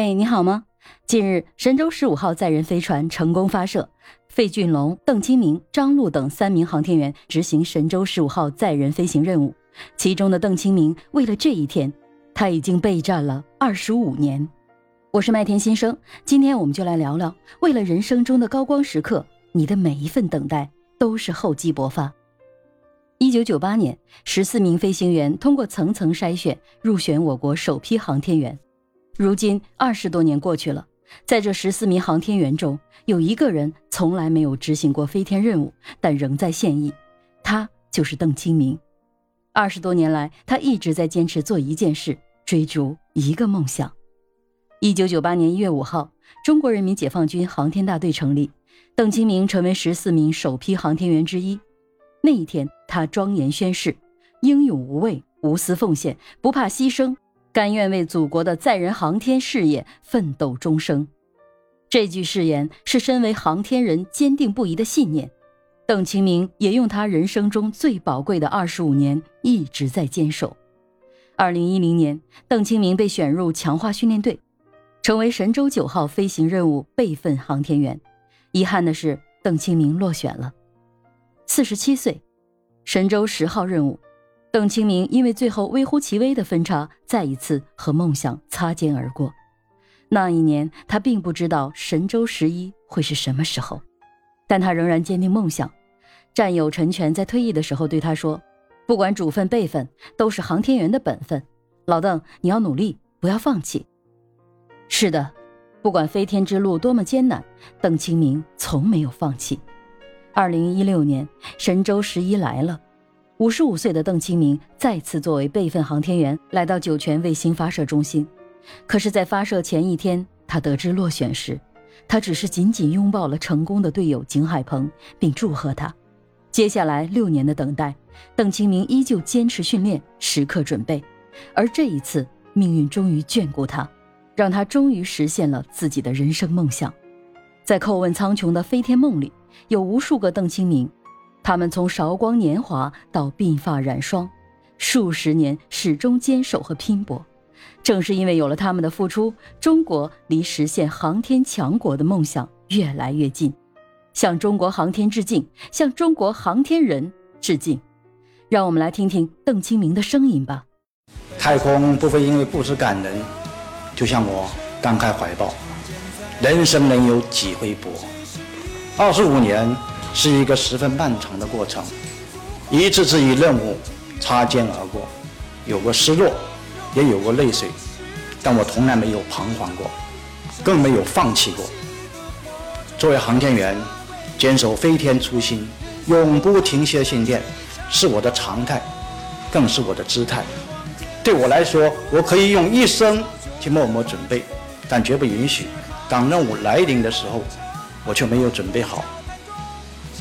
嘿，你好吗？近日，神舟十五号载人飞船成功发射，费俊龙、邓清明、张陆等三名航天员执行神舟十五号载人飞行任务。其中的邓清明，为了这一天，他已经备战了二十五年。我是麦田新生，今天我们就来聊聊，为了人生中的高光时刻，你的每一份等待都是厚积薄发。一九九八年，十四名飞行员通过层层筛选，入选我国首批航天员。如今二十多年过去了，在这十四名航天员中，有一个人从来没有执行过飞天任务，但仍在现役，他就是邓清明。二十多年来，他一直在坚持做一件事，追逐一个梦想。一九九八年一月五号，中国人民解放军航天大队成立，邓清明成为十四名首批航天员之一。那一天，他庄严宣誓：英勇无畏，无私奉献，不怕牺牲。甘愿为祖国的载人航天事业奋斗终生，这句誓言是身为航天人坚定不移的信念。邓清明也用他人生中最宝贵的二十五年一直在坚守。二零一零年，邓清明被选入强化训练队，成为神舟九号飞行任务备份航天员。遗憾的是，邓清明落选了。四十七岁，神舟十号任务。邓清明因为最后微乎其微的分差，再一次和梦想擦肩而过。那一年，他并不知道神舟十一会是什么时候，但他仍然坚定梦想。战友陈全在退役的时候对他说：“不管主份辈分，都是航天员的本分。老邓，你要努力，不要放弃。”是的，不管飞天之路多么艰难，邓清明从没有放弃。二零一六年，神舟十一来了。五十五岁的邓清明再次作为备份航天员来到酒泉卫星发射中心，可是，在发射前一天，他得知落选时，他只是紧紧拥抱了成功的队友景海鹏，并祝贺他。接下来六年的等待，邓清明依旧坚持训练，时刻准备。而这一次，命运终于眷顾他，让他终于实现了自己的人生梦想。在叩问苍穹的飞天梦里，有无数个邓清明。他们从韶光年华到鬓发染霜，数十年始终坚守和拼搏。正是因为有了他们的付出，中国离实现航天强国的梦想越来越近。向中国航天致敬，向中国航天人致敬。让我们来听听邓清明的声音吧。太空不会因为故事感人，就像我刚开怀抱。人生能有几回搏？二十五年。是一个十分漫长的过程，一次次与任务擦肩而过，有过失落，也有过泪水，但我从来没有彷徨过，更没有放弃过。作为航天员，坚守飞天初心，永不停歇训练，是我的常态，更是我的姿态。对我来说，我可以用一生去默默准备，但绝不允许当任务来临的时候，我却没有准备好。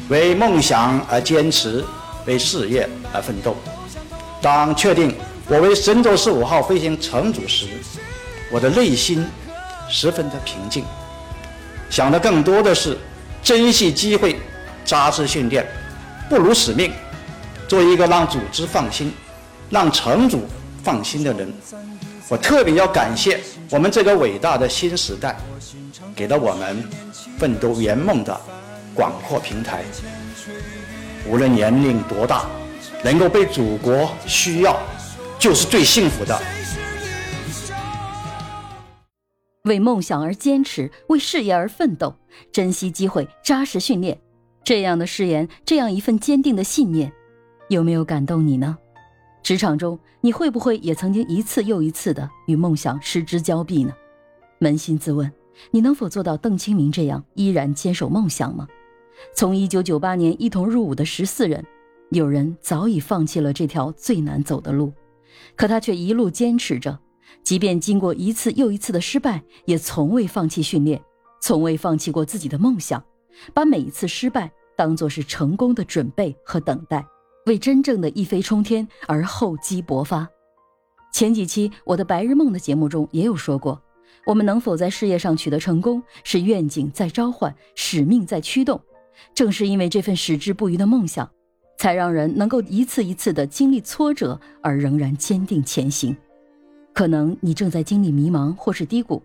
为梦想而坚持，为事业而奋斗。当确定我为神舟十五号飞行乘组时，我的内心十分的平静，想的更多的是珍惜机会，扎实训练，不辱使命，做一个让组织放心、让乘组放心的人。我特别要感谢我们这个伟大的新时代，给了我们奋斗圆梦的。广阔平台，无论年龄多大，能够被祖国需要，就是最幸福的。为梦想而坚持，为事业而奋斗，珍惜机会，扎实训练，这样的誓言，这样一份坚定的信念，有没有感动你呢？职场中，你会不会也曾经一次又一次的与梦想失之交臂呢？扪心自问，你能否做到邓清明这样，依然坚守梦想吗？从一九九八年一同入伍的十四人，有人早已放弃了这条最难走的路，可他却一路坚持着，即便经过一次又一次的失败，也从未放弃训练，从未放弃过自己的梦想，把每一次失败当作是成功的准备和等待，为真正的一飞冲天而厚积薄发。前几期我的白日梦的节目中也有说过，我们能否在事业上取得成功，是愿景在召唤，使命在驱动。正是因为这份矢志不渝的梦想，才让人能够一次一次的经历挫折而仍然坚定前行。可能你正在经历迷茫或是低谷，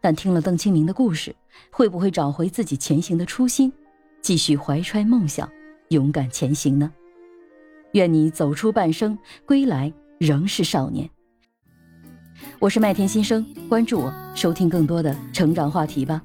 但听了邓清明的故事，会不会找回自己前行的初心，继续怀揣梦想，勇敢前行呢？愿你走出半生，归来仍是少年。我是麦田新生，关注我，收听更多的成长话题吧。